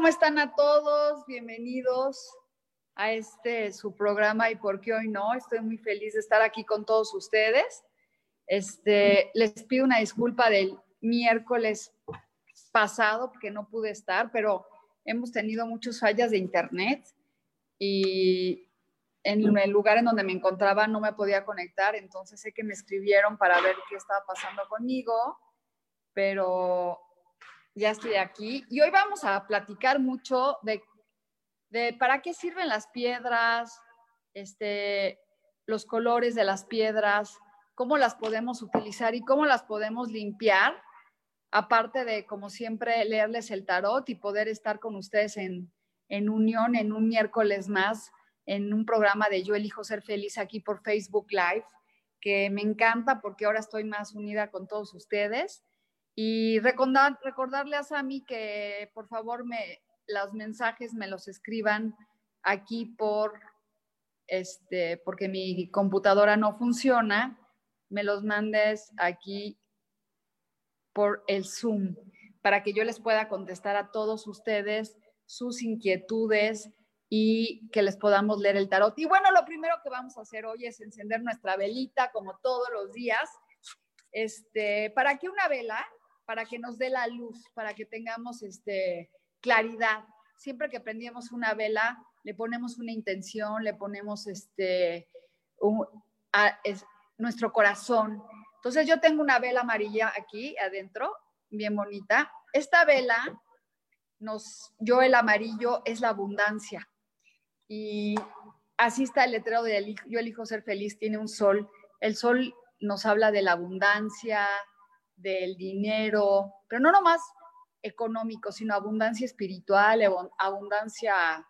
¿Cómo están a todos? Bienvenidos a este su programa y por qué hoy no. Estoy muy feliz de estar aquí con todos ustedes. Este, les pido una disculpa del miércoles pasado porque no pude estar, pero hemos tenido muchas fallas de internet y en el lugar en donde me encontraba no me podía conectar, entonces sé que me escribieron para ver qué estaba pasando conmigo, pero ya estoy aquí. Y hoy vamos a platicar mucho de, para qué sirven las piedras, este, los colores de las piedras, cómo las podemos utilizar y cómo las podemos limpiar, aparte de, como siempre, leerles el tarot y poder estar con ustedes en, en unión en un miércoles más, en un programa de Yo elijo ser feliz aquí por Facebook Live, que me encanta porque ahora estoy más unida con todos ustedes y recordar, recordarle a Sami que por favor me, los mensajes me los escriban aquí por, este, porque mi computadora no funciona, me los mandes aquí por el Zoom para que yo les pueda contestar a todos ustedes sus inquietudes y que les podamos leer el tarot. Y bueno, lo primero que vamos a hacer hoy es encender nuestra velita como todos los días. Este, ¿para qué una vela? Para que nos dé la luz, para que tengamos este, claridad. Siempre que prendíamos una vela, le ponemos una intención, le ponemos este, nuestro corazón. Entonces yo tengo una vela amarilla aquí adentro, bien bonita. Esta vela, nos, yo el amarillo es la abundancia. Y así está el letrero de Yo elijo ser feliz, tiene un sol. El sol nos habla de la abundancia, del dinero, pero no nomás económico, sino abundancia espiritual, abundancia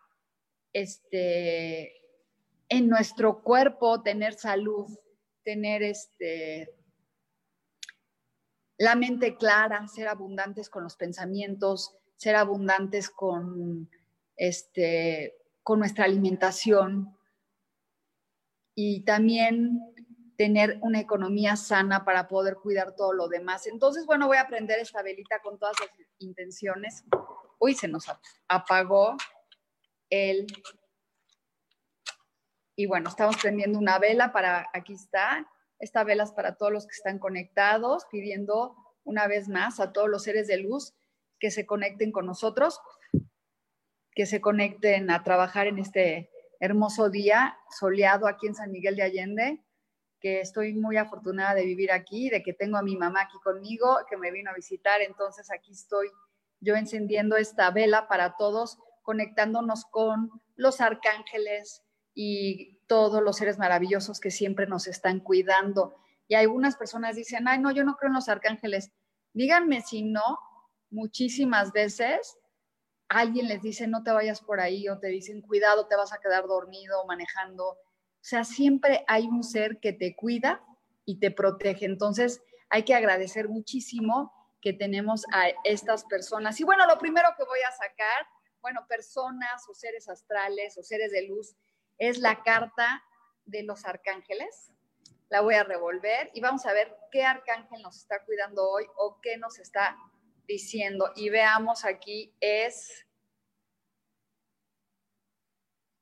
este, en nuestro cuerpo, tener salud, tener este, la mente clara, ser abundantes con los pensamientos, ser abundantes con, este, con nuestra alimentación. Y también tener una economía sana para poder cuidar todo lo demás. Entonces, bueno, voy a prender esta velita con todas las intenciones. Uy, se nos apagó el... Y bueno, estamos prendiendo una vela para, aquí está, esta vela es para todos los que están conectados, pidiendo una vez más a todos los seres de luz que se conecten con nosotros, que se conecten a trabajar en este hermoso día soleado aquí en San Miguel de Allende que estoy muy afortunada de vivir aquí, de que tengo a mi mamá aquí conmigo, que me vino a visitar, entonces aquí estoy yo encendiendo esta vela para todos, conectándonos con los arcángeles y todos los seres maravillosos que siempre nos están cuidando. Y algunas personas dicen, ay, no, yo no creo en los arcángeles. Díganme si no, muchísimas veces alguien les dice, no te vayas por ahí, o te dicen, cuidado, te vas a quedar dormido manejando o sea, siempre hay un ser que te cuida y te protege. Entonces, hay que agradecer muchísimo que tenemos a estas personas. Y bueno, lo primero que voy a sacar, bueno, personas o seres astrales o seres de luz, es la carta de los arcángeles. La voy a revolver y vamos a ver qué arcángel nos está cuidando hoy o qué nos está diciendo. Y veamos aquí es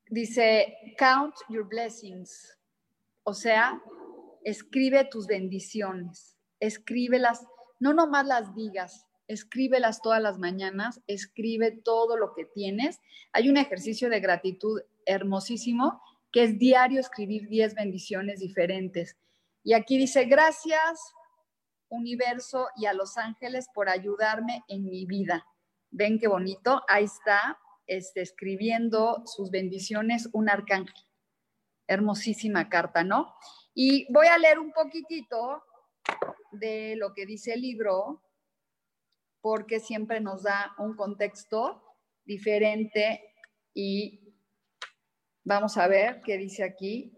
Dice, count your blessings. O sea, escribe tus bendiciones, escríbelas, no nomás las digas, escríbelas todas las mañanas, escribe todo lo que tienes. Hay un ejercicio de gratitud hermosísimo que es diario escribir 10 bendiciones diferentes. Y aquí dice, gracias universo y a los ángeles por ayudarme en mi vida. Ven qué bonito, ahí está este, escribiendo sus bendiciones un arcángel. Hermosísima carta, ¿no? Y voy a leer un poquitito de lo que dice el libro, porque siempre nos da un contexto diferente y vamos a ver qué dice aquí.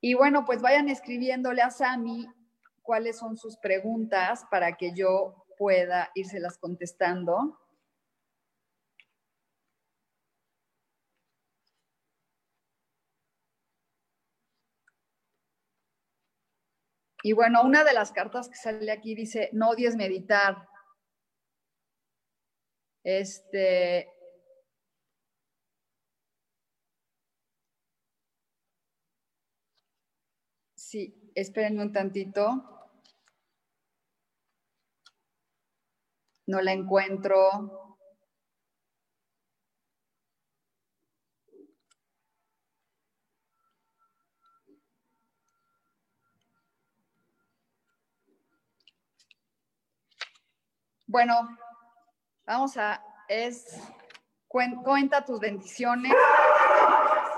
Y bueno, pues vayan escribiéndole a Sami cuáles son sus preguntas para que yo pueda írselas contestando. Y bueno, una de las cartas que sale aquí dice, no odies meditar. Este, sí, espérenme un tantito. No la encuentro. Bueno, vamos a, es, cuenta tus bendiciones.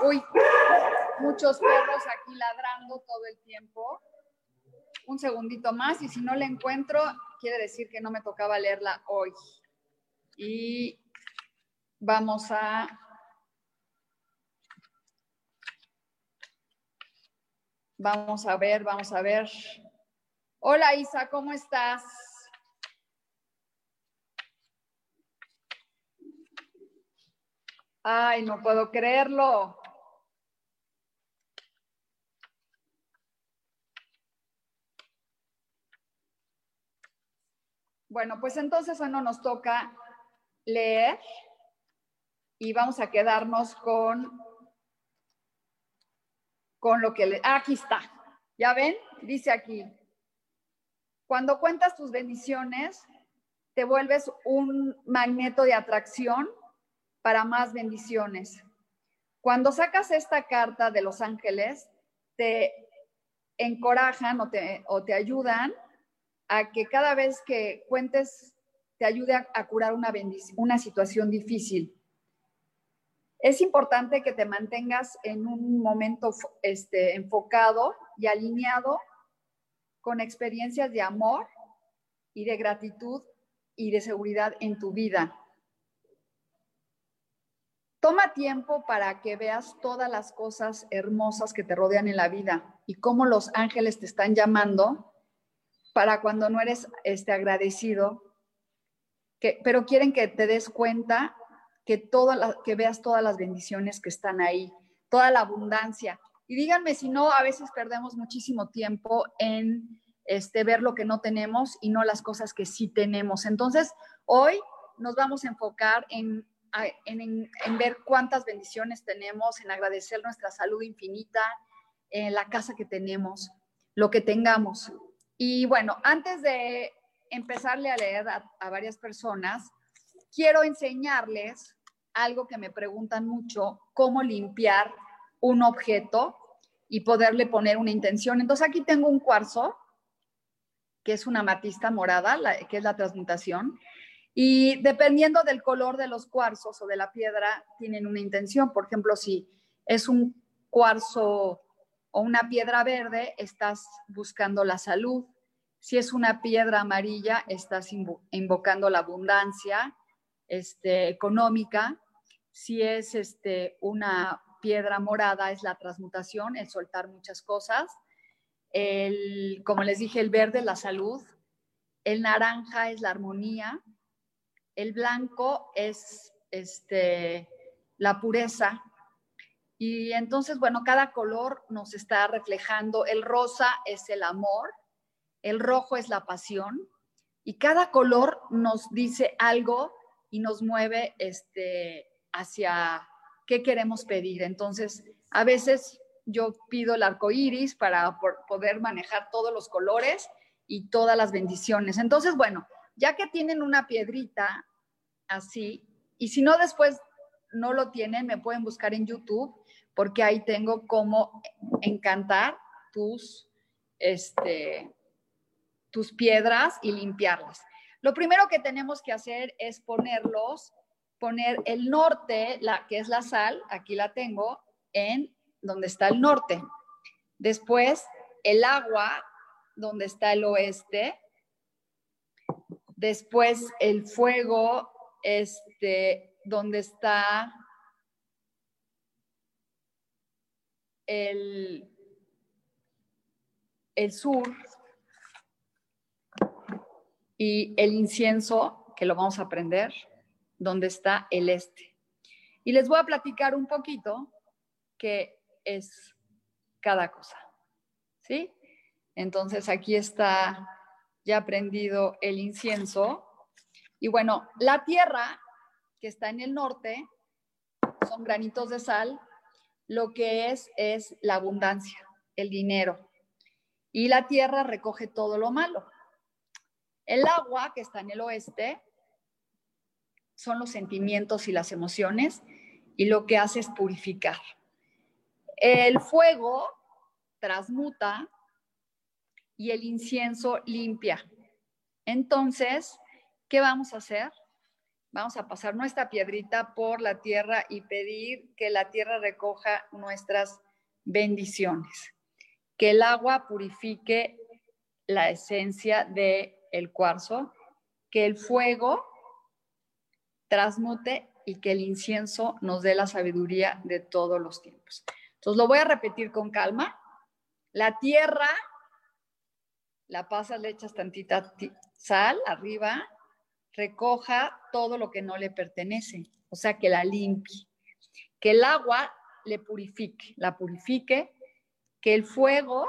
Uy, muchos perros aquí ladrando todo el tiempo. Un segundito más y si no la encuentro, quiere decir que no me tocaba leerla hoy. Y vamos a... Vamos a ver, vamos a ver. Hola Isa, ¿cómo estás? Ay, no puedo creerlo. Bueno, pues entonces hoy no nos toca leer y vamos a quedarnos con, con lo que le... Ah, aquí está. ¿Ya ven? Dice aquí. Cuando cuentas tus bendiciones, te vuelves un magneto de atracción para más bendiciones. Cuando sacas esta carta de los ángeles, te encorajan o te, o te ayudan a que cada vez que cuentes te ayude a, curar una, situación difícil. Es importante que te mantengas en un momento este, enfocado y alineado con experiencias de amor y de gratitud y de seguridad en tu vida. Toma tiempo para que veas todas las cosas hermosas que te rodean en la vida y cómo los ángeles te están llamando para cuando no eres este, agradecido, que, pero quieren que te des cuenta que, toda que veas todas las bendiciones que están ahí, toda la abundancia. Y díganme si no, a veces perdemos muchísimo tiempo en este, ver lo que no tenemos y no las cosas que sí tenemos. Entonces, hoy nos vamos a enfocar en en, ver cuántas bendiciones tenemos, en agradecer nuestra salud infinita, en la casa que tenemos, lo que tengamos. Y bueno, antes de empezarle a leer a, varias personas, quiero enseñarles algo que me preguntan mucho, cómo limpiar un objeto y poderle poner una intención. Entonces aquí tengo un cuarzo, que es una matista morada, que es la transmutación, y dependiendo del color de los cuarzos o de la piedra, tienen una intención. Por ejemplo, si es un cuarzo o una piedra verde, estás buscando la salud. Si es una piedra amarilla, estás invocando la abundancia este, económica. Si es este, una piedra morada, es la transmutación, el soltar muchas cosas. El, como les dije, el verde, la salud. El naranja es la armonía el blanco es este, la pureza. Y entonces, bueno, cada color nos está reflejando. El rosa es el amor, el rojo es la pasión, y cada color nos dice algo y nos mueve este, hacia qué queremos pedir. Entonces, a veces yo pido el arco iris para poder manejar todos los colores y todas las bendiciones. Entonces, bueno, ya que tienen una piedrita así, y si no después no lo tienen, me pueden buscar en YouTube, porque ahí tengo cómo encantar tus, este, tus piedras y limpiarlas. Lo primero que tenemos que hacer es ponerlos, poner el norte, la, que es la sal, aquí la tengo, en donde está el norte. Después, el agua, donde está el oeste. Después, el fuego, este, donde está el, el sur. Y el incienso, que lo vamos a aprender, donde está el este. Y les voy a platicar un poquito que es cada cosa. ¿Sí? Entonces aquí está ya prendido el incienso. Y bueno, la tierra que está en el norte son granitos de sal. Lo que es es la abundancia, el dinero. Y la tierra recoge todo lo malo. El agua que está en el oeste son los sentimientos y las emociones y lo que hace es purificar. El fuego transmuta y el incienso limpia. Entonces, ¿qué vamos a hacer? Vamos a pasar nuestra piedrita por la tierra y pedir que la tierra recoja nuestras bendiciones, que el agua purifique la esencia del el cuarzo, que el fuego transmute y que el incienso nos dé la sabiduría de todos los tiempos. Entonces lo voy a repetir con calma. La tierra, la pasas, le echas tantita sal arriba, recoja todo lo que no le pertenece, o sea, que la limpie. Que el agua le purifique, la purifique, que el fuego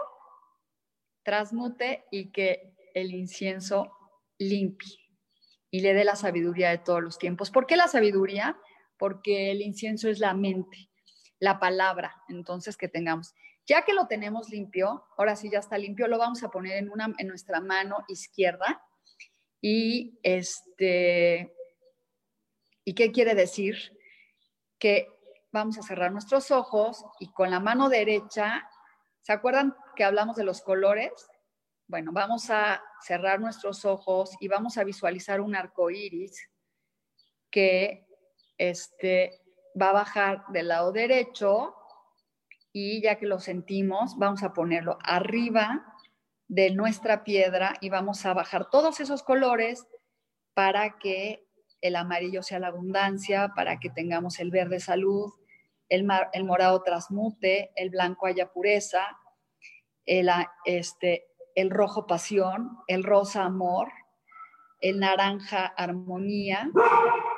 transmute y que el incienso limpie y le dé la sabiduría de todos los tiempos. ¿Por qué la sabiduría? Porque el incienso es la mente la palabra, entonces que tengamos. Ya que lo tenemos limpio, ahora sí ya está limpio, lo vamos a poner en, una, en nuestra mano izquierda. Y este, ¿y qué quiere decir? Que vamos a cerrar nuestros ojos y con la mano derecha, ¿se acuerdan que hablamos de los colores? Bueno, vamos a cerrar nuestros ojos y vamos a visualizar un arco iris que este, va a bajar del lado derecho y ya que lo sentimos, vamos a ponerlo arriba de nuestra piedra y vamos a bajar todos esos colores para que el amarillo sea la abundancia, para que tengamos el verde salud, el, morado transmute, el blanco haya pureza, el, este, el rojo pasión, el rosa amor, el naranja armonía.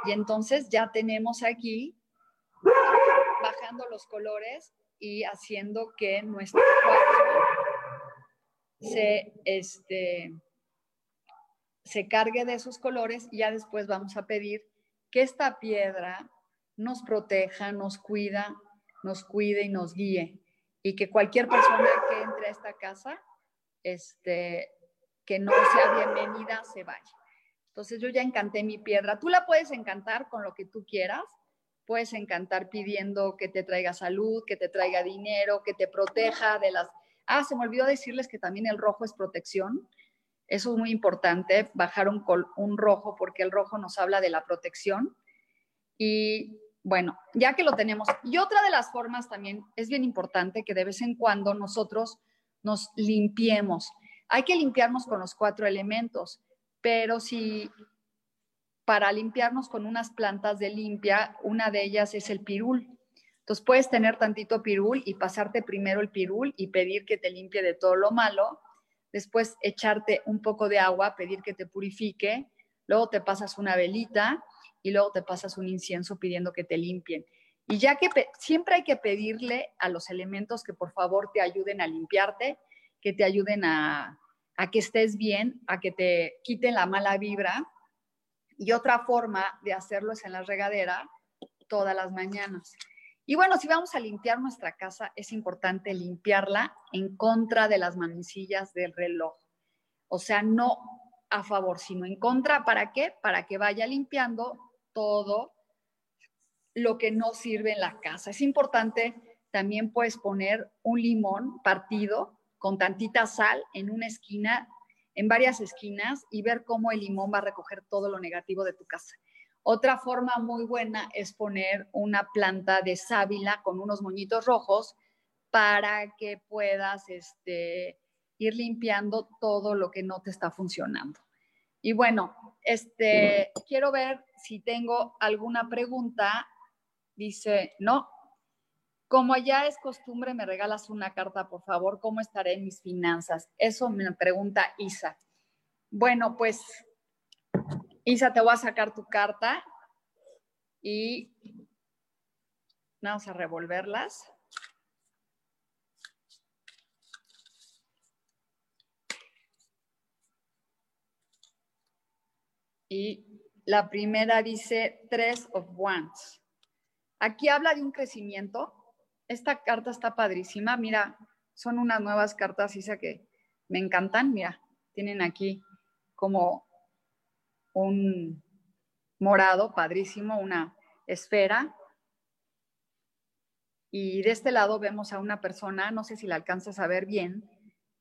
Y entonces ya tenemos aquí bajando los colores y haciendo que nuestro cuerpo se, este, se cargue de esos colores y ya después vamos a pedir que esta piedra nos proteja, nos cuida, nos cuide y nos guíe y que cualquier persona que entre a esta casa, este, que no sea bienvenida, se vaya. Entonces yo ya encanté mi piedra. Tú la puedes encantar con lo que tú quieras puedes encantar pidiendo que te traiga salud, que te traiga dinero, que te proteja de las... Ah, se me olvidó decirles que también el rojo es protección. Eso es muy importante, bajar un, un rojo porque el rojo nos habla de la protección. Y bueno, ya que lo tenemos. Y otra de las formas también es bien importante que de vez en cuando nosotros nos limpiemos. Hay que limpiarnos con los cuatro elementos, pero si para limpiarnos con unas plantas de limpia. Una de ellas es el pirul. Entonces puedes tener tantito pirul y pasarte primero el pirul y pedir que te limpie de todo lo malo. Después echarte un poco de agua, pedir que te purifique. Luego te pasas una velita y luego te pasas un incienso pidiendo que te limpien. Y ya que siempre hay que pedirle a los elementos que por favor te ayuden a limpiarte, que te ayuden a, a que estés bien, a que te quiten la mala vibra y otra forma de hacerlo es en la regadera todas las mañanas. Y bueno, si vamos a limpiar nuestra casa, es importante limpiarla en contra de las manecillas del reloj. O sea, no a favor, sino en contra. ¿Para qué? Para que vaya limpiando todo lo que no sirve en la casa. Es importante, también puedes poner un limón partido con tantita sal en una esquina, en varias esquinas, y ver cómo el limón va a recoger todo lo negativo de tu casa. Otra forma muy buena es poner una planta de sábila con unos moñitos rojos para que puedas este, ir limpiando todo lo que no te está funcionando. Y bueno, este, quiero ver si tengo alguna pregunta. Dice, no, como ya es costumbre, me regalas una carta, por favor, ¿cómo estaré en mis finanzas? Eso me pregunta Isa. Bueno, pues Isa, te voy a sacar tu carta y vamos a revolverlas. Y la primera dice Tres of Wands. Aquí habla de un crecimiento. Esta carta está padrísima. Mira, son unas nuevas cartas, Isa, que me encantan. Mira, tienen aquí como un morado padrísimo, una esfera. Y de este lado vemos a una persona, no sé si la alcanzas a ver bien,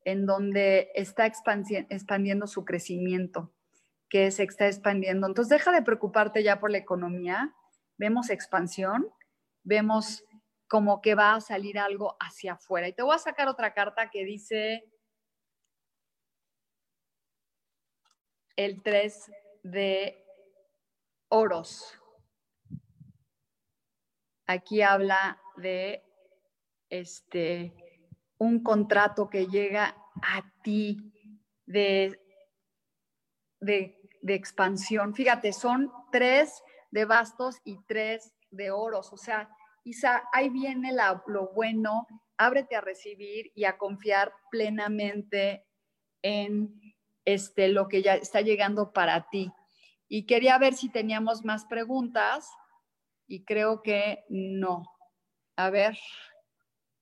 en donde está expandiendo su crecimiento, que se está expandiendo. Entonces deja de preocuparte ya por la economía. Vemos expansión, vemos como que va a salir algo hacia afuera. Y te voy a sacar otra carta que dice el 3 de oros. Aquí habla de este un contrato que llega a ti de, de, expansión. Fíjate, son tres de bastos y tres de oros. O sea, Isa, ahí viene lo bueno. Ábrete a recibir y a confiar plenamente en este, lo que ya está llegando para ti. Y quería ver si teníamos más preguntas y creo que no. A ver,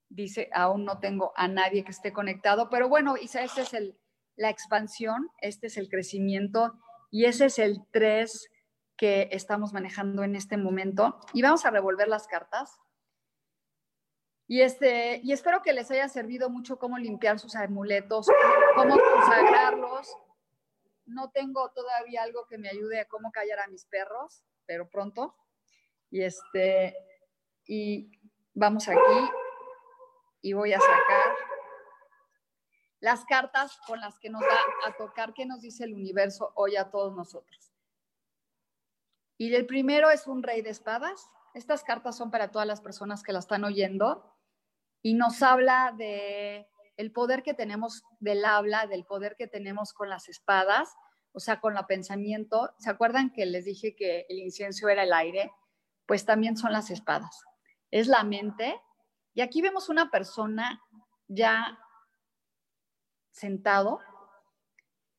dice, aún no tengo a nadie que esté conectado, pero bueno, Isa, esta es el, la expansión, este es el crecimiento y ese es el 3 que estamos manejando en este momento. Y vamos a revolver las cartas. Y, este, y espero que les haya servido mucho cómo limpiar sus amuletos, cómo consagrarlos. No tengo todavía algo que me ayude a cómo callar a mis perros, pero pronto. Y este, y vamos aquí y voy a sacar las cartas con las que nos da a tocar qué nos dice el universo hoy a todos nosotros. Y el primero es un rey de espadas. Estas cartas son para todas las personas que la están oyendo y nos habla de el poder que tenemos del habla, del poder que tenemos con las espadas, o sea, con el pensamiento. ¿Se acuerdan que les dije que el incienso era el aire? Pues también son las espadas. Es la mente. Y aquí vemos una persona ya sentado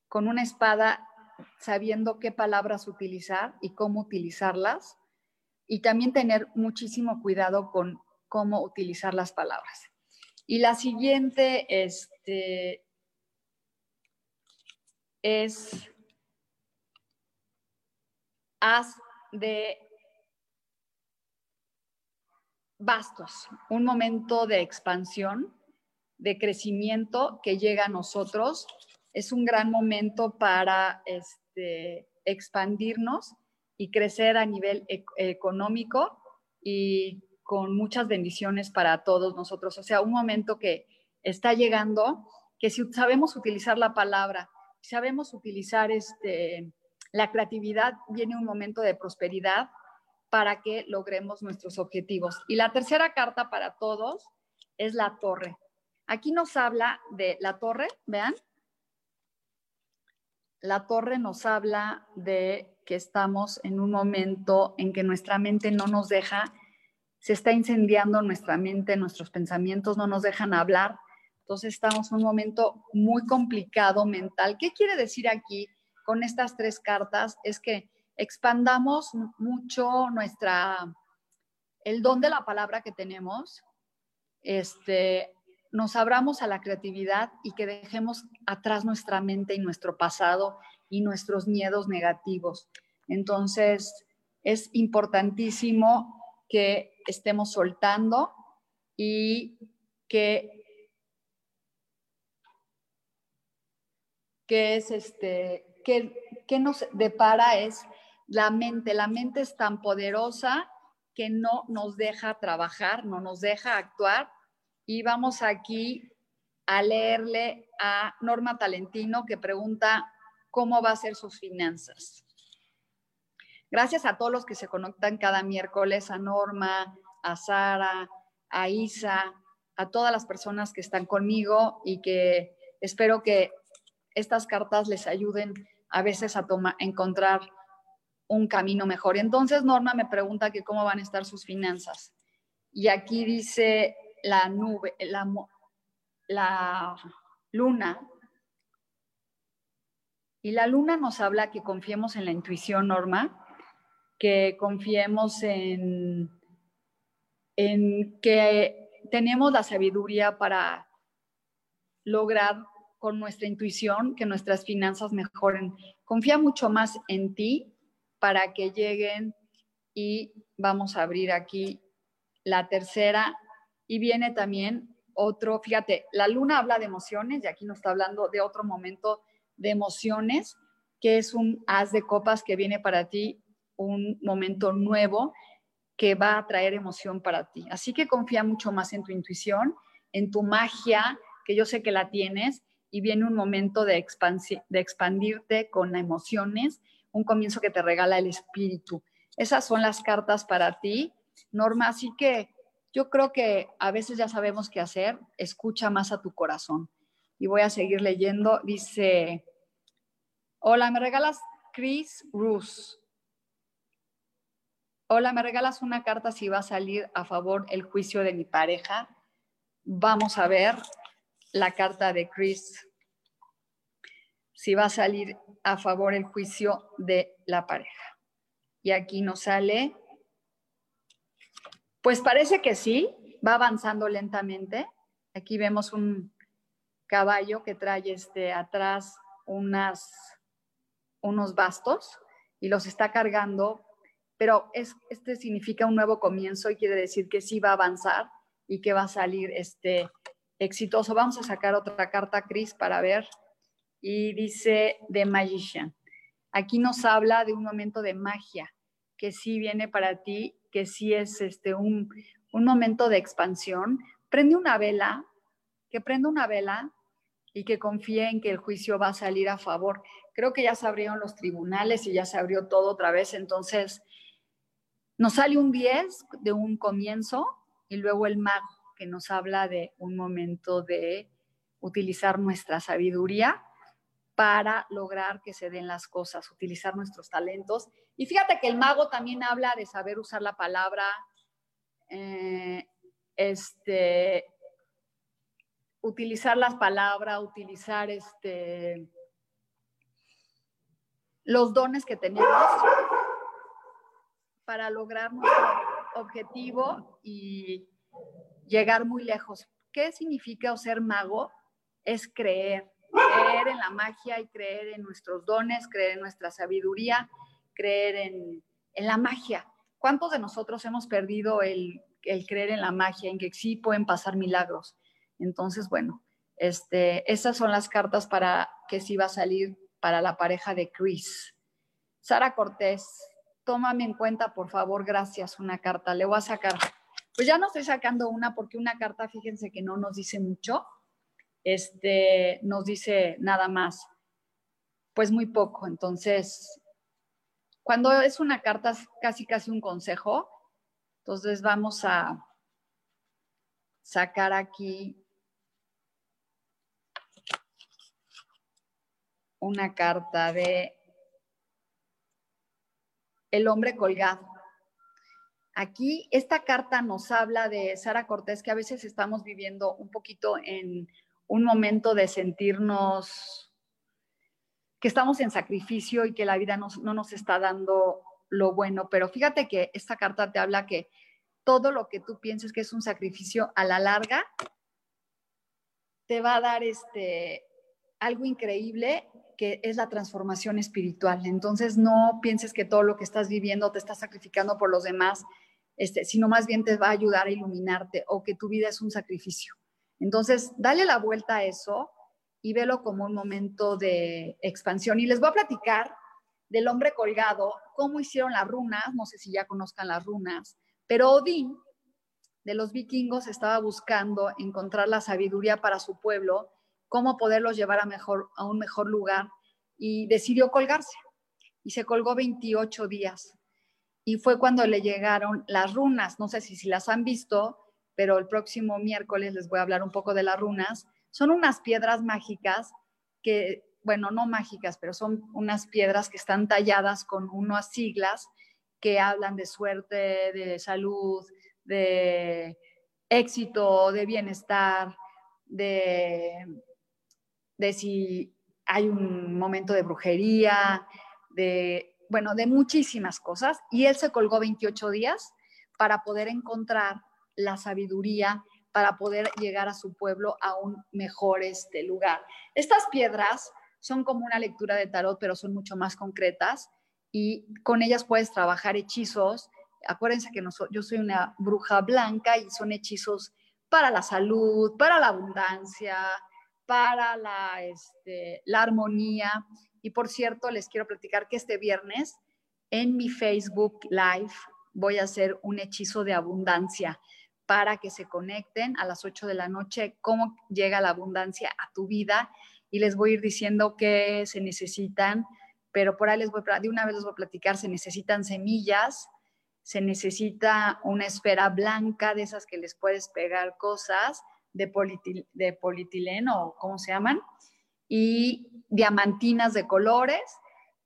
con una espada, sabiendo qué palabras utilizar y cómo utilizarlas. Y también tener muchísimo cuidado con cómo utilizar las palabras. Y la siguiente este, es haz de bastos, un momento de expansión, de crecimiento que llega a nosotros. Es un gran momento para este, expandirnos y crecer a nivel e-, económico y con muchas bendiciones para todos nosotros. O sea, un momento que está llegando, que si sabemos utilizar la palabra, sabemos utilizar este, la creatividad, viene un momento de prosperidad para que logremos nuestros objetivos. Y la tercera carta para todos es la torre. Aquí nos habla de la torre, vean. La torre nos habla de que estamos en un momento en que nuestra mente no nos deja se está incendiando nuestra mente, nuestros pensamientos no nos dejan hablar. Entonces estamos en un momento muy complicado mental. ¿Qué quiere decir aquí con estas tres cartas? Es que expandamos mucho nuestra el don de la palabra que tenemos, este, nos abramos a la creatividad y que dejemos atrás nuestra mente y nuestro pasado y nuestros miedos negativos. Entonces, es importantísimo que estemos soltando y que, que es este, que, que nos depara es la mente. La mente es tan poderosa que no nos deja trabajar, no nos deja actuar. Y vamos aquí a leerle a Norma Talentino que pregunta cómo va a ser sus finanzas. Gracias a todos los que se conectan cada miércoles, a Norma, a Sara, a Isa, a todas las personas que están conmigo y que espero que estas cartas les ayuden a veces a encontrar un camino mejor. Entonces Norma me pregunta que cómo van a estar sus finanzas. Y aquí dice la nube, la, la luna. Y la luna nos habla que confiemos en la intuición, Norma, que confiemos en, en que tenemos la sabiduría para lograr con nuestra intuición que nuestras finanzas mejoren. Confía mucho más en ti para que lleguen y vamos a abrir aquí la tercera y viene también otro, fíjate, la luna habla de emociones y aquí nos está hablando de otro momento de emociones, que es un haz de copas que viene para ti un momento nuevo que va a traer emoción para ti. Así que confía mucho más en tu intuición, en tu magia, que yo sé que la tienes, y viene un momento de, de expandirte con emociones, un comienzo que te regala el espíritu. Esas son las cartas para ti, Norma. Así que yo creo que a veces ya sabemos qué hacer, escucha más a tu corazón. Y voy a seguir leyendo. Dice, hola, ¿me regalas Chris Roos? Hola, ¿me regalas una carta si va a salir a favor el juicio de mi pareja? Vamos a ver la carta de Chris. Si va a salir a favor el juicio de la pareja. Y aquí nos sale, pues parece que sí, va avanzando lentamente. Aquí vemos un caballo que trae este, atrás unas, unos bastos y los está cargando pero es, este significa un nuevo comienzo y quiere decir que sí va a avanzar y que va a salir este exitoso. Vamos a sacar otra carta, Cris, para ver. Y dice The Magician. Aquí nos habla de un momento de magia que sí viene para ti, que sí es este un, un momento de expansión. Prende una vela, que prenda una vela y que confíe en que el juicio va a salir a favor. Creo que ya se abrieron los tribunales y ya se abrió todo otra vez, entonces nos sale un 10 de un comienzo y luego el mago que nos habla de un momento de utilizar nuestra sabiduría para lograr que se den las cosas, utilizar nuestros talentos. Y fíjate que el mago también habla de saber usar la palabra, eh, este, utilizar las palabras, utilizar este, los dones que tenemos para lograr nuestro objetivo y llegar muy lejos. ¿Qué significa ser mago? Es creer, creer en la magia y creer en nuestros dones, creer en nuestra sabiduría, creer en, la magia. ¿Cuántos de nosotros hemos perdido el, creer en la magia, en que sí pueden pasar milagros? Entonces, bueno, este, esas son las cartas para que sí va a salir para la pareja de Chris. Sara Cortés, tómame en cuenta, por favor, gracias, una carta. Le voy a sacar. Pues ya no estoy sacando una porque una carta, fíjense que no nos dice mucho. Este, nos dice nada más, pues muy poco. Entonces, cuando es una carta, casi casi un consejo. Entonces vamos a sacar aquí una carta de el hombre colgado. Aquí esta carta nos habla de Sara Cortés, que a veces estamos viviendo un poquito en un momento de sentirnos que estamos en sacrificio y que la vida no nos está dando lo bueno. Pero fíjate que esta carta te habla que todo lo que tú pienses que es un sacrificio a la larga te va a dar este algo increíble que es la transformación espiritual. Entonces no pienses que todo lo que estás viviendo te está sacrificando por los demás, este, sino más bien te va a ayudar a iluminarte o que tu vida es un sacrificio. Entonces, dale la vuelta a eso y velo como un momento de expansión. Y les voy a platicar del hombre colgado, cómo hicieron las runas, no sé si ya conozcan las runas, pero Odín de los vikingos estaba buscando encontrar la sabiduría para su pueblo, cómo poderlos llevar a, mejor, a un mejor lugar y decidió colgarse. Y se colgó 28 días. Y fue cuando le llegaron las runas, no sé si, si las han visto, pero el próximo miércoles les voy a hablar un poco de las runas. Son unas piedras mágicas que, bueno, no mágicas, pero son unas piedras que están talladas con unas siglas que hablan de suerte, de salud, de éxito, de bienestar, de, de si hay un momento de brujería, de, bueno, de muchísimas cosas. Y él se colgó 28 días para poder encontrar la sabiduría para poder llegar a su pueblo a un mejor este, lugar. Estas piedras son como una lectura de tarot, pero son mucho más concretas y con ellas puedes trabajar hechizos. Acuérdense que yo soy una bruja blanca y son hechizos para la salud, para la abundancia, para la, este, la armonía. Y por cierto, les quiero platicar que este viernes en mi Facebook Live voy a hacer un hechizo de abundancia para que se conecten a las 8 de la noche, cómo llega la abundancia a tu vida y les voy a ir diciendo qué se necesitan, pero por ahí les voy de una vez les voy a platicar, se necesitan semillas, se necesita una esfera blanca de esas que les puedes pegar cosas, de, de polietileno cómo se llaman, y diamantinas de colores,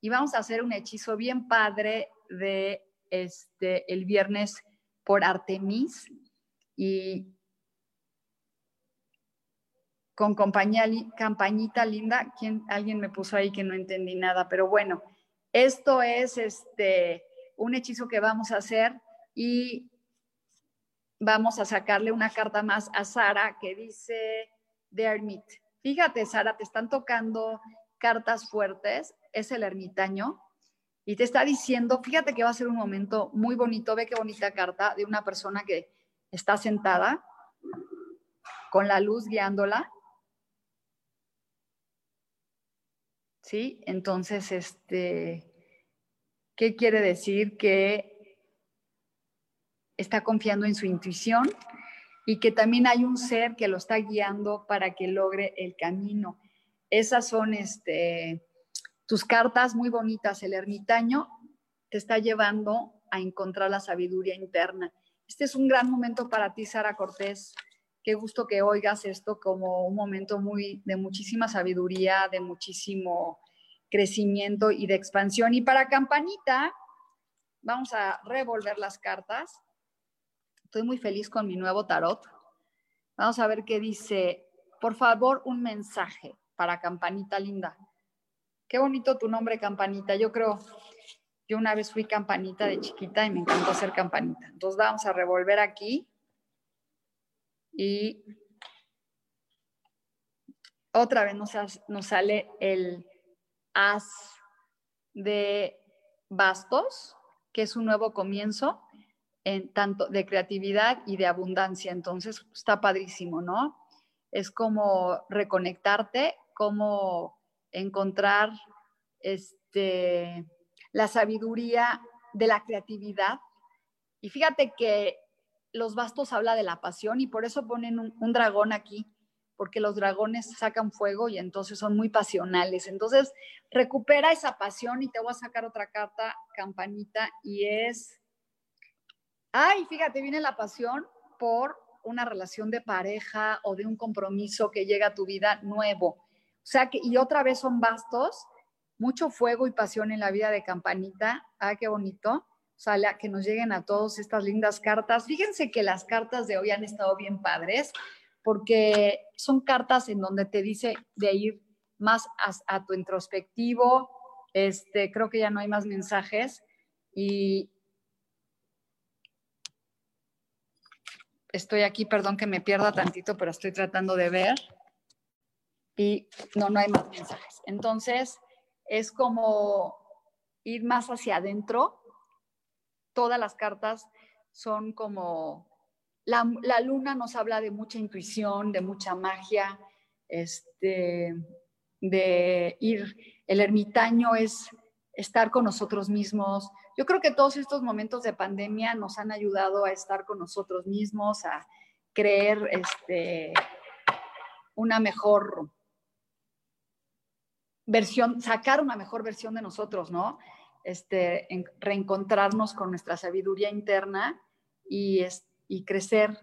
y vamos a hacer un hechizo bien padre de este el viernes por Artemis, y con compañía, campañita linda, ¿quién, alguien me puso ahí que no entendí nada, pero bueno, esto es este, un hechizo que vamos a hacer y vamos a sacarle una carta más a Sara que dice The Hermit. Fíjate, Sara, te están tocando cartas fuertes, es el ermitaño, y te está diciendo, fíjate que va a ser un momento muy bonito, ve qué bonita carta de una persona que está sentada con la luz guiándola. ¿Sí? Entonces, este, ¿qué quiere decir? Que está confiando en su intuición y que también hay un ser que lo está guiando para que logre el camino. Esas son este, tus cartas muy bonitas. El ermitaño te está llevando a encontrar la sabiduría interna. Este es un gran momento para ti, Sara Cortés. Qué gusto que oigas esto como un momento muy de muchísima sabiduría, de muchísimo crecimiento y de expansión. Y para Campanita, vamos a revolver las cartas. Estoy muy feliz con mi nuevo tarot. Vamos a ver qué dice. Por favor, un mensaje para Campanita linda. Qué bonito tu nombre, Campanita. Yo creo yo una vez fui campanita de chiquita y me encantó ser campanita. Entonces vamos a revolver aquí. Y otra vez nos, nos sale el as de bastos, que es un nuevo comienzo en tanto de creatividad y de abundancia. Entonces está padrísimo, ¿no? Es como reconectarte, como encontrar este la sabiduría de la creatividad. Y fíjate que los bastos habla de la pasión y por eso ponen un, dragón aquí, porque los dragones sacan fuego y entonces son muy pasionales. Entonces, recupera esa pasión y te voy a sacar otra carta, campanita, y es, ay, fíjate, viene la pasión por una relación de pareja o de un compromiso que llega a tu vida nuevo. O sea y otra vez son bastos mucho fuego y pasión en la vida de Campanita. Ah, qué bonito. Sale a que nos lleguen a todos estas lindas cartas. Fíjense que las cartas de hoy han estado bien padres porque son cartas en donde te dice de ir más a, tu introspectivo. Este, creo que ya no hay más mensajes y estoy aquí, perdón que me pierda tantito, pero estoy tratando de ver. Y no, no hay más mensajes. Entonces, es como ir más hacia adentro. Todas las cartas son como, la, la luna nos habla de mucha intuición, de mucha magia, este, de ir, el ermitaño es estar con nosotros mismos. Yo creo que todos estos momentos de pandemia nos han ayudado a estar con nosotros mismos, a creer este, una mejor versión, sacar una mejor versión de nosotros, ¿no? Este, reencontrarnos con nuestra sabiduría interna y, y crecer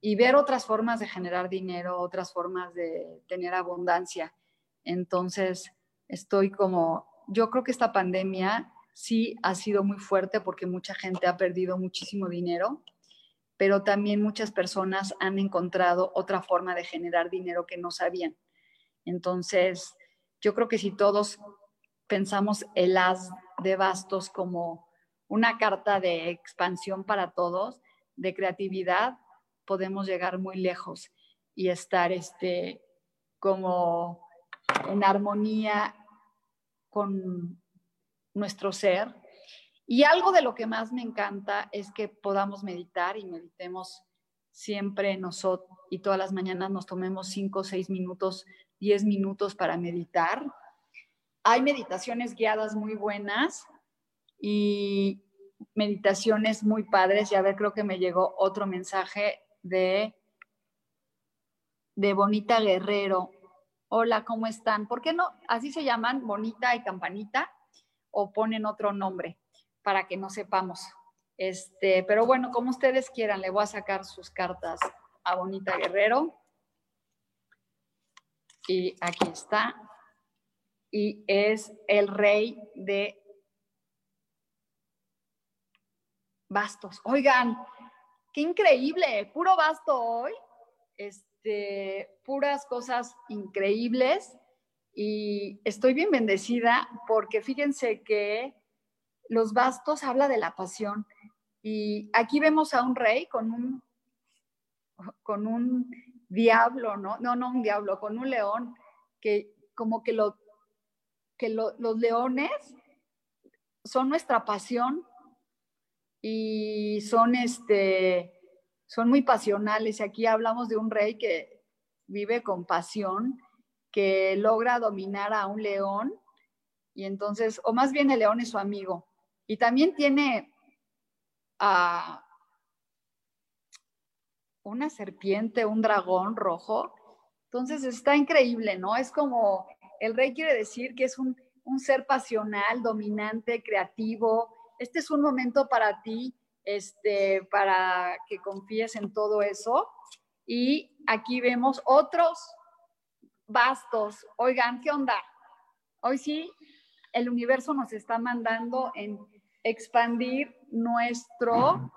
y ver otras formas de generar dinero, otras formas de tener abundancia. Entonces, estoy como, yo creo que esta pandemia sí ha sido muy fuerte porque mucha gente ha perdido muchísimo dinero, pero también muchas personas han encontrado otra forma de generar dinero que no sabían. Entonces, yo creo que si todos pensamos el as de bastos como una carta de expansión para todos, de creatividad, podemos llegar muy lejos y estar este, como en armonía con nuestro ser. Y algo de lo que más me encanta es que podamos meditar y meditemos siempre nosotros y todas las mañanas nos tomemos 5, 6 minutos, 10 minutos para meditar. Hay meditaciones guiadas muy buenas y meditaciones muy padres. Y a ver, creo que me llegó otro mensaje de, de Bonita Guerrero. Hola, ¿cómo están? ¿Por qué no? Así se llaman Bonita y Campanita o ponen otro nombre para que no sepamos. Este, pero bueno, como ustedes quieran, le voy a sacar sus cartas a Bonita Guerrero. Y aquí está. Y es el rey de bastos. Oigan, qué increíble, puro basto hoy. Este, puras cosas increíbles y estoy bien bendecida porque fíjense que los bastos habla de la pasión y aquí vemos a un rey con un con un diablo, ¿no? No, no un diablo, con un león que como que lo que los leones son nuestra pasión y son este son muy pasionales. Aquí hablamos de un rey que vive con pasión, que logra dominar a un león, y entonces, o más bien el león es su amigo. Y también tiene a una serpiente, un dragón rojo. Entonces está increíble, ¿no? Es como, el rey quiere decir que es un, un ser pasional, dominante, creativo. Este es un momento para ti este, para que confíes en todo eso. Y aquí vemos otros bastos. Oigan, ¿qué onda? Hoy sí, el universo nos está mandando en expandir nuestro,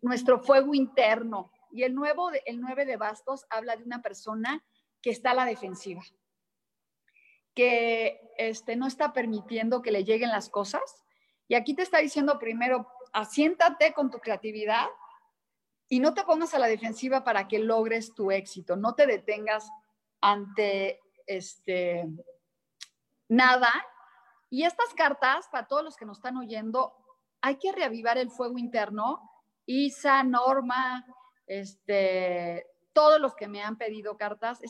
nuestro fuego interno. Y el, nuevo, el 9 de bastos habla de una persona que está a la defensiva, que este, no está permitiendo que le lleguen las cosas. Y aquí te está diciendo primero, asiéntate con tu creatividad y no te pongas a la defensiva para que logres tu éxito, no te detengas ante este nada. Y estas cartas, para todos los que nos están oyendo, hay que reavivar el fuego interno. Isa, Norma, este, todos los que me han pedido cartas,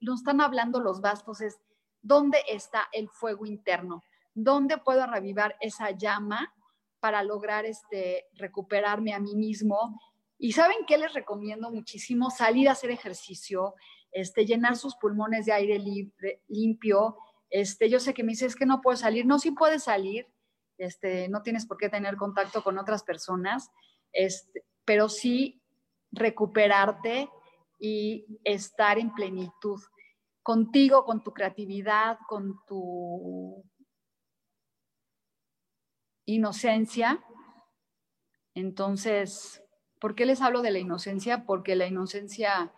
nos están hablando los bastos, es dónde está el fuego interno, dónde puedo reavivar esa llama para lograr este, recuperarme a mí mismo. Y ¿saben qué les recomiendo muchísimo? Salir a hacer ejercicio, este, llenar sus pulmones de aire limpio. Este, yo sé que me dices que no puedo salir. No, sí puedes salir. Este, no tienes por qué tener contacto con otras personas, este, pero sí recuperarte y estar en plenitud contigo, con tu creatividad, con tu inocencia. Entonces, ¿por qué les hablo de la inocencia? Porque la inocencia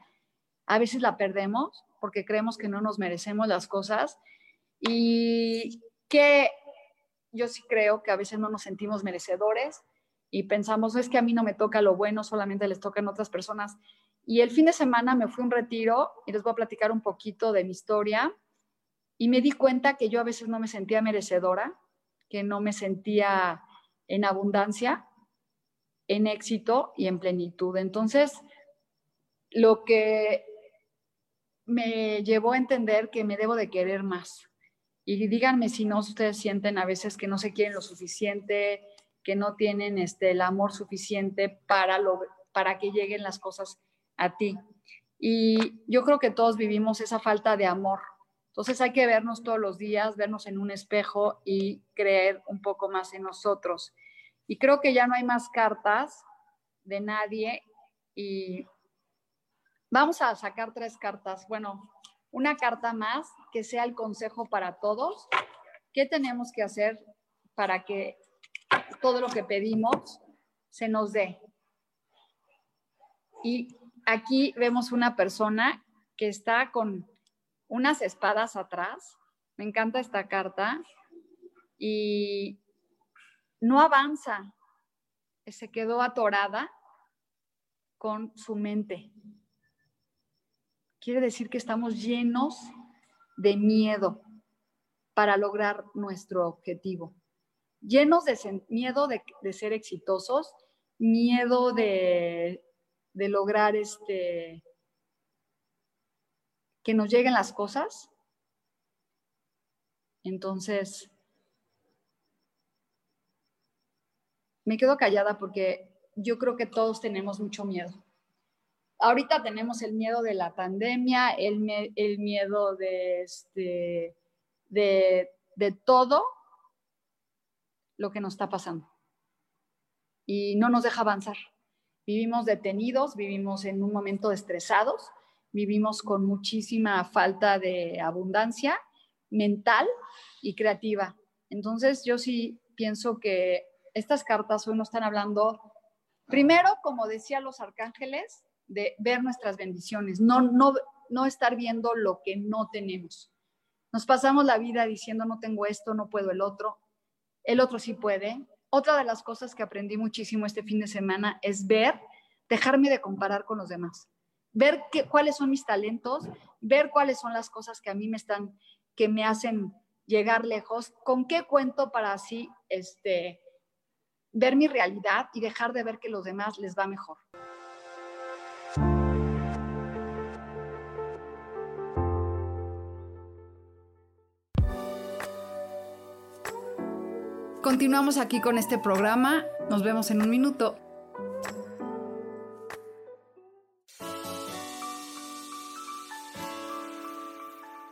a veces la perdemos porque creemos que no nos merecemos las cosas y que yo sí creo que a veces no nos sentimos merecedores y pensamos, es que a mí no me toca lo bueno, solamente les toca a otras personas. Y el fin de semana me fui a un retiro y les voy a platicar un poquito de mi historia y me di cuenta que yo a veces no me sentía merecedora, que no me sentía en abundancia, en éxito y en plenitud. Entonces, lo que me llevó a entender que me debo de querer más. Y díganme si no ustedes sienten a veces que no se quieren lo suficiente, que no tienen este, el amor suficiente para, lo, para que lleguen las cosas a ti. Y yo creo que todos vivimos esa falta de amor. Entonces hay que vernos todos los días, vernos en un espejo y creer un poco más en nosotros. Y creo que ya no hay más cartas de nadie y vamos a sacar tres cartas. Bueno, una carta más que sea el consejo para todos. ¿Qué tenemos que hacer para que todo lo que pedimos se nos dé? Y aquí vemos una persona que está con unas espadas atrás. Me encanta esta carta. Y no avanza. Se quedó atorada con su mente quiere decir que estamos llenos de miedo para lograr nuestro objetivo. Llenos de miedo de, ser exitosos, miedo de, de lograr este, que nos lleguen las cosas. Entonces, me quedo callada porque yo creo que todos tenemos mucho miedo ahorita tenemos el miedo de la pandemia, el, miedo de, este, de, de todo lo que nos está pasando. Y no nos deja avanzar. Vivimos detenidos, vivimos en un momento estresados, vivimos con muchísima falta de abundancia mental y creativa. Entonces yo sí pienso que estas cartas hoy nos están hablando, primero, como decía los arcángeles, de ver nuestras bendiciones, no, no, no estar viendo lo que no tenemos. Nos pasamos la vida diciendo no tengo esto, no puedo el otro, el otro sí puede. Otra de las cosas que aprendí muchísimo este fin de semana es ver, dejarme de comparar con los demás, ver qué, cuáles son mis talentos, ver cuáles son las cosas que a mí me están, que me hacen llegar lejos, con qué cuento para así este, ver mi realidad y dejar de ver que los demás les va mejor. Continuamos aquí con este programa. Nos vemos en un minuto.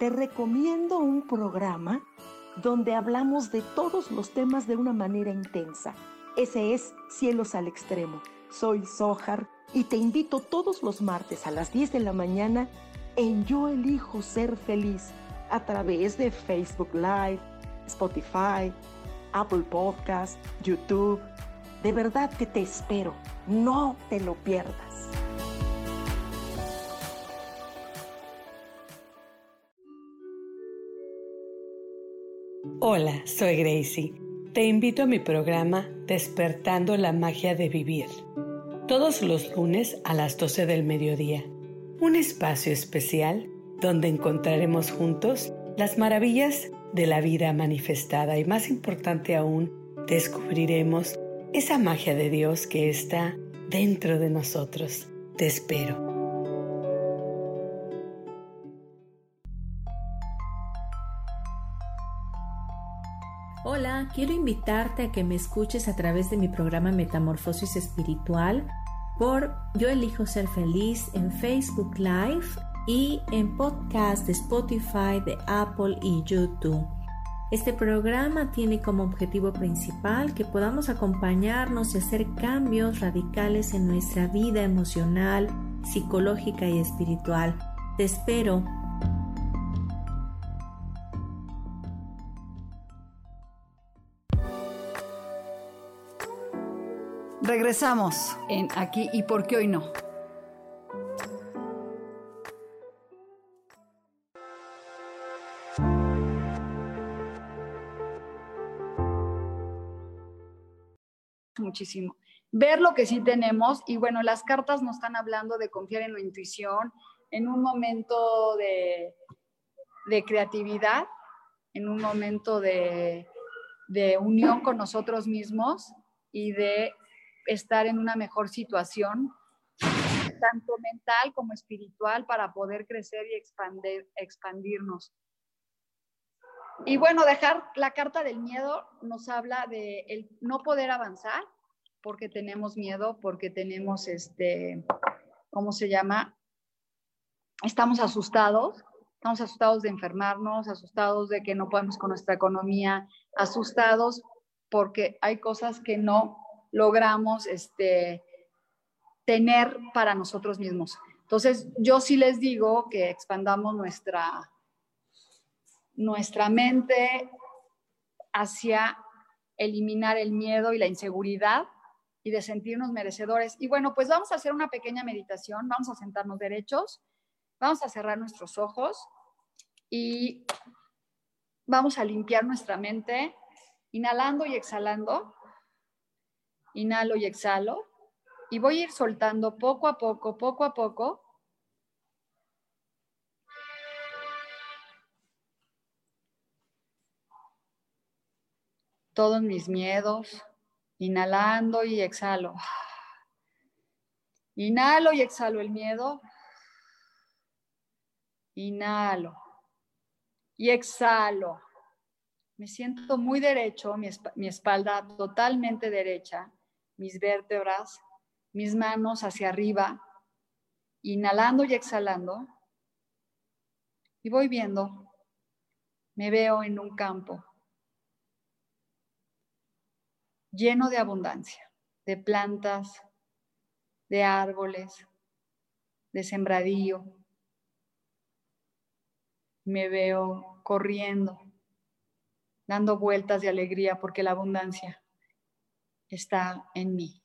Te recomiendo un programa donde hablamos de todos los temas de una manera intensa. Ese es Cielos al Extremo. Soy Sohar y te invito todos los martes a las 10 de la mañana en Yo Elijo Ser Feliz a través de Facebook Live, Spotify, Apple Podcast, YouTube. De verdad que te espero. No te lo pierdas. Hola, soy Gracie. Te invito a mi programa Despertando la Magia de Vivir. Todos los lunes a las 12 del mediodía. Un espacio especial donde encontraremos juntos las maravillas de la vida manifestada y más importante aún, descubriremos esa magia de Dios que está dentro de nosotros. Te espero. Hola, quiero invitarte a que me escuches a través de mi programa Metamorfosis Espiritual por Yo elijo ser feliz en Facebook Live y en podcast de Spotify, de Apple y YouTube. Este programa tiene como objetivo principal que podamos acompañarnos y hacer cambios radicales en nuestra vida emocional, psicológica y espiritual. Te espero. Regresamos en Aquí y por qué hoy no. Muchísimo. Ver lo que sí tenemos y bueno, las cartas nos están hablando de confiar en la intuición, en un momento de, de creatividad, en un momento de, de unión con nosotros mismos y de estar en una mejor situación, tanto mental como espiritual, para poder crecer y expandir, expandirnos. Y bueno, dejar la carta del miedo nos habla de el no poder avanzar porque tenemos miedo, porque tenemos este, ¿cómo se llama? Estamos asustados, estamos asustados de enfermarnos, asustados de que no podemos con nuestra economía, asustados porque hay cosas que no logramos este, tener para nosotros mismos. Entonces, yo sí les digo que expandamos nuestra, nuestra mente hacia eliminar el miedo y la inseguridad y de sentirnos merecedores. Y bueno, pues vamos a hacer una pequeña meditación, vamos a sentarnos derechos, vamos a cerrar nuestros ojos y vamos a limpiar nuestra mente, inhalando y exhalando. Inhalo y exhalo. Y voy a ir soltando poco a poco, poco a poco, todos mis miedos, inhalando y exhalo. Inhalo y exhalo el miedo. Inhalo y exhalo. Me siento muy derecho, mi, espalda totalmente derecha, mis vértebras, mis manos hacia arriba, inhalando y exhalando. Y voy viendo, me veo en un campo lleno de abundancia, de plantas, de árboles, de sembradío. Me veo corriendo, dando vueltas de alegría porque la abundancia está en mí,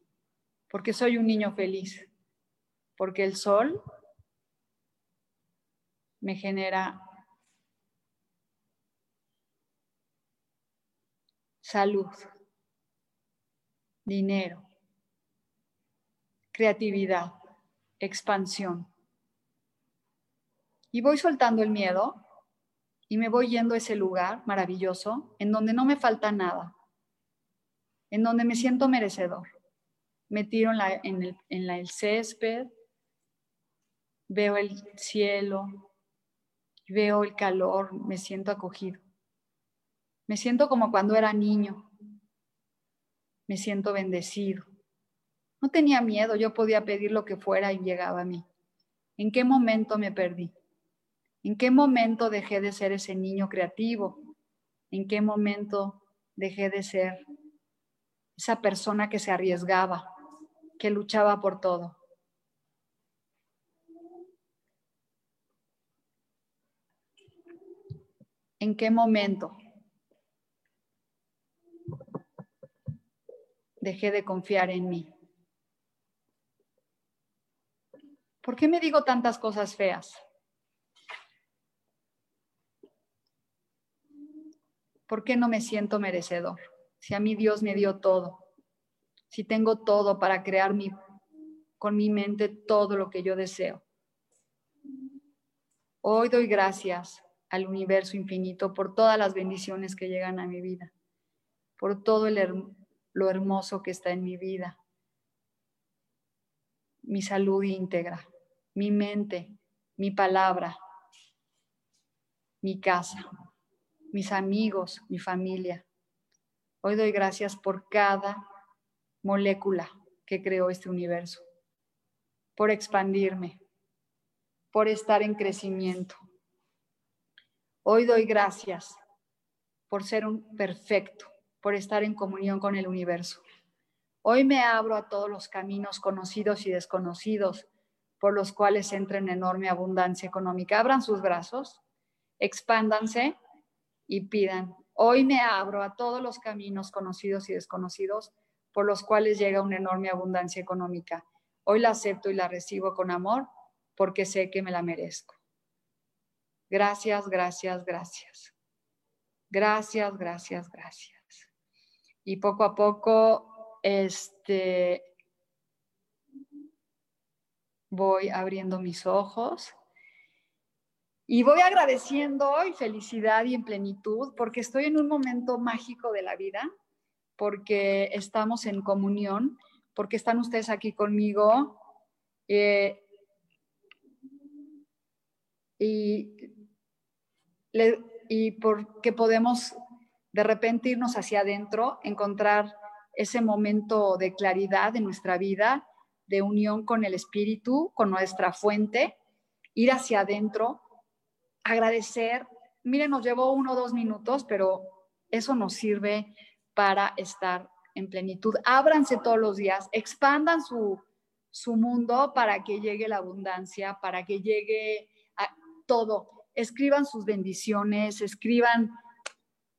porque soy un niño feliz, porque el sol me genera salud dinero, creatividad, expansión. Y voy soltando el miedo y me voy yendo a ese lugar maravilloso en donde no me falta nada, en donde me siento merecedor. Me tiro en, en, el, en la, el césped, veo el cielo, veo el calor, me siento acogido. Me siento como cuando era niño, me siento bendecido. No tenía miedo, yo podía pedir lo que fuera y llegaba a mí. ¿En qué momento me perdí? ¿En qué momento dejé de ser ese niño creativo? ¿En qué momento dejé de ser esa persona que se arriesgaba, que luchaba por todo? ¿En qué momento dejé de confiar en mí. ¿Por qué me digo tantas cosas feas? ¿Por qué no me siento merecedor? Si a mí Dios me dio todo, si tengo todo para crear con mi mente todo lo que yo deseo. Hoy doy gracias al universo infinito por todas las bendiciones que llegan a mi vida, por todo el, lo hermoso que está en mi vida, mi salud íntegra, mi mente, mi palabra, mi casa, mis amigos, mi familia. Hoy doy gracias por cada molécula que creó este universo, por expandirme, por estar en crecimiento. Hoy doy gracias por ser un perfecto, por estar en comunión con el universo. Hoy me abro a todos los caminos conocidos y desconocidos por los cuales entra en enorme abundancia económica. Abran sus brazos, expándanse y pidan. Hoy me abro a todos los caminos conocidos y desconocidos por los cuales llega una enorme abundancia económica. Hoy la acepto y la recibo con amor porque sé que me la merezco. Gracias, gracias, gracias. Gracias, gracias, gracias y poco a poco este, voy abriendo mis ojos y voy agradeciendo hoy felicidad y en plenitud porque estoy en un momento mágico de la vida, porque estamos en comunión, porque están ustedes aquí conmigo. Eh, y, y porque podemos de repente irnos hacia adentro, encontrar ese momento de claridad en nuestra vida, de unión con el espíritu, con nuestra fuente, ir hacia adentro, agradecer. Miren, nos llevó uno o dos minutos, pero eso nos sirve para estar en plenitud. Ábranse todos los días, expandan su, su mundo para que llegue la abundancia, para que llegue a todo. Escriban sus bendiciones, escriban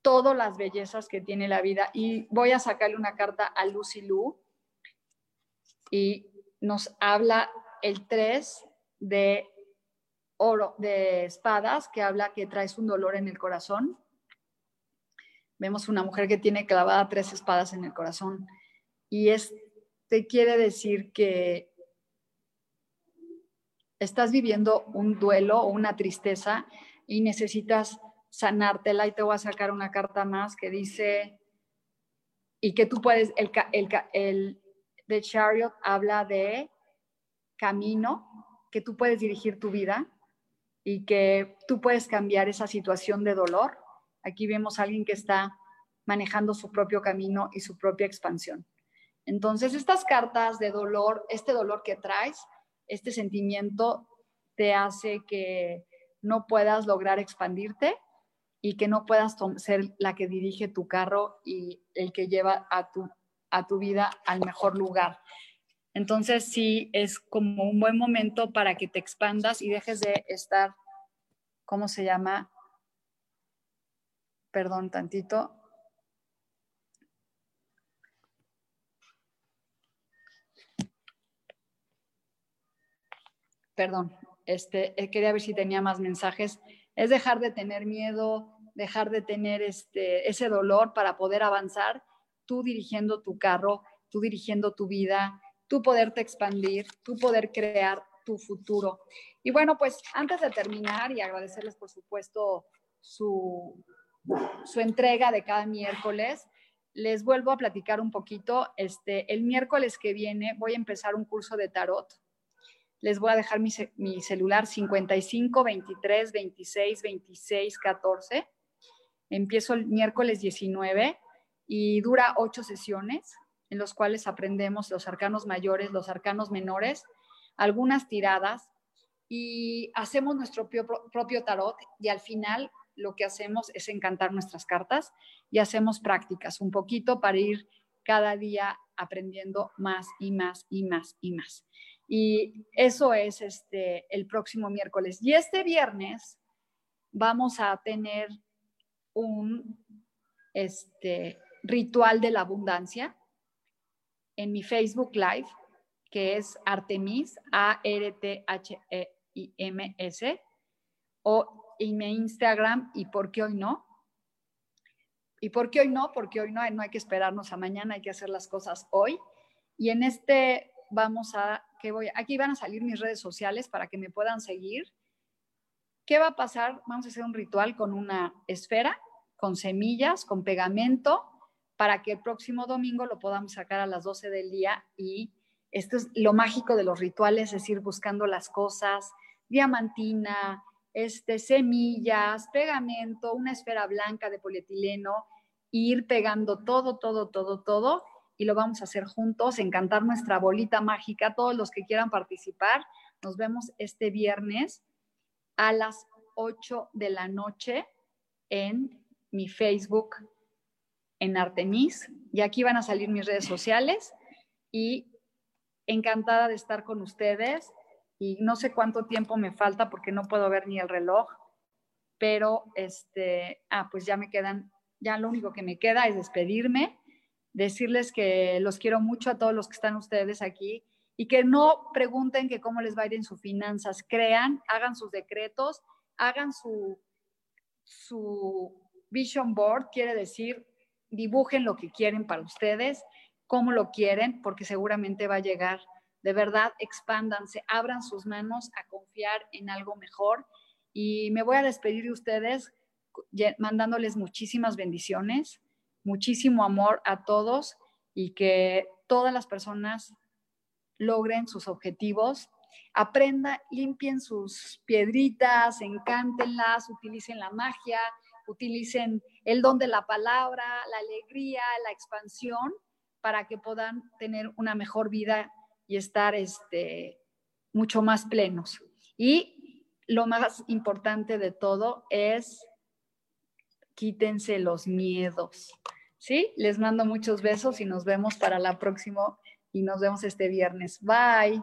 todas las bellezas que tiene la vida. Y voy a sacarle una carta a Lucy Lu y nos habla el 3 de oro, de espadas, que habla que traes un dolor en el corazón. Vemos una mujer que tiene clavada tres espadas en el corazón. Y este quiere decir que estás viviendo un duelo o una tristeza y necesitas sanártela. Y te voy a sacar una carta más que dice, y que tú puedes, el, el, el de Chariot habla de camino, que tú puedes dirigir tu vida y que tú puedes cambiar esa situación de dolor. Aquí vemos a alguien que está manejando su propio camino y su propia expansión. Entonces, estas cartas de dolor, este dolor que traes, este sentimiento te hace que no puedas lograr expandirte y que no puedas ser la que dirige tu carro y el que lleva a tu, a tu vida al mejor lugar. Entonces sí es como un buen momento para que te expandas y dejes de estar, ¿cómo se llama? Perdón, tantito. Perdón, este, eh, quería ver si tenía más mensajes. Es dejar de tener miedo, dejar de tener este, ese dolor para poder avanzar, tú dirigiendo tu carro, tú dirigiendo tu vida, tú poderte expandir, tú poder crear tu futuro. Y bueno, pues antes de terminar y agradecerles, por supuesto, su, su entrega de cada miércoles, les vuelvo a platicar un poquito. Este, el miércoles que viene voy a empezar un curso de tarot. Les voy a dejar mi, mi celular 55 23 26 26 14. Empiezo el miércoles 19 y dura ocho sesiones en los cuales aprendemos los arcanos mayores, los arcanos menores, algunas tiradas y hacemos nuestro propio, tarot y al final lo que hacemos es encantar nuestras cartas y hacemos prácticas un poquito para ir cada día aprendiendo más y más y más y más. Y eso es este el próximo miércoles. Y este viernes vamos a tener un este ritual de la abundancia en mi Facebook Live, que es Artemis, A-R-T-H-E-I-M-S, o en mi Instagram, y por qué hoy no. ¿Y por qué hoy no? Porque hoy no hay, no hay que esperarnos a mañana, hay que hacer las cosas hoy. Y en este vamos a, que voy, aquí van a salir mis redes sociales para que me puedan seguir. ¿Qué va a pasar? Vamos a hacer un ritual con una esfera, con semillas, con pegamento, para que el próximo domingo lo podamos sacar a las 12 del día y esto es lo mágico de los rituales, es ir buscando las cosas, diamantina, este, semillas, pegamento, una esfera blanca de polietileno, ir pegando todo, todo, todo, todo y lo vamos a hacer juntos, encantar nuestra bolita mágica. Todos los que quieran participar, nos vemos este viernes a las 8 de la noche en mi Facebook en Artemis. Y aquí van a salir mis redes sociales. Y encantada de estar con ustedes. Y no sé cuánto tiempo me falta porque no puedo ver ni el reloj, pero este, ah, pues ya me quedan, ya lo único que me queda es despedirme, decirles que los quiero mucho a todos los que están ustedes aquí y que no pregunten que cómo les va a ir en sus finanzas, crean, hagan sus decretos, hagan su, su vision board, quiere decir dibujen lo que quieren para ustedes cómo lo quieren, porque seguramente va a llegar. De verdad, expándanse, abran sus manos a confiar en algo mejor. Y me voy a despedir de ustedes mandándoles muchísimas bendiciones, muchísimo amor a todos y que todas las personas logren sus objetivos. Aprenda, limpien sus piedritas, encántenlas, utilicen la magia, utilicen el don de la palabra, la alegría, la expansión, para que puedan tener una mejor vida y estar este, mucho más plenos. Y lo más importante de todo es quítense los miedos. ¿Sí? Les mando muchos besos y nos vemos para la próxima y nos vemos este viernes. Bye.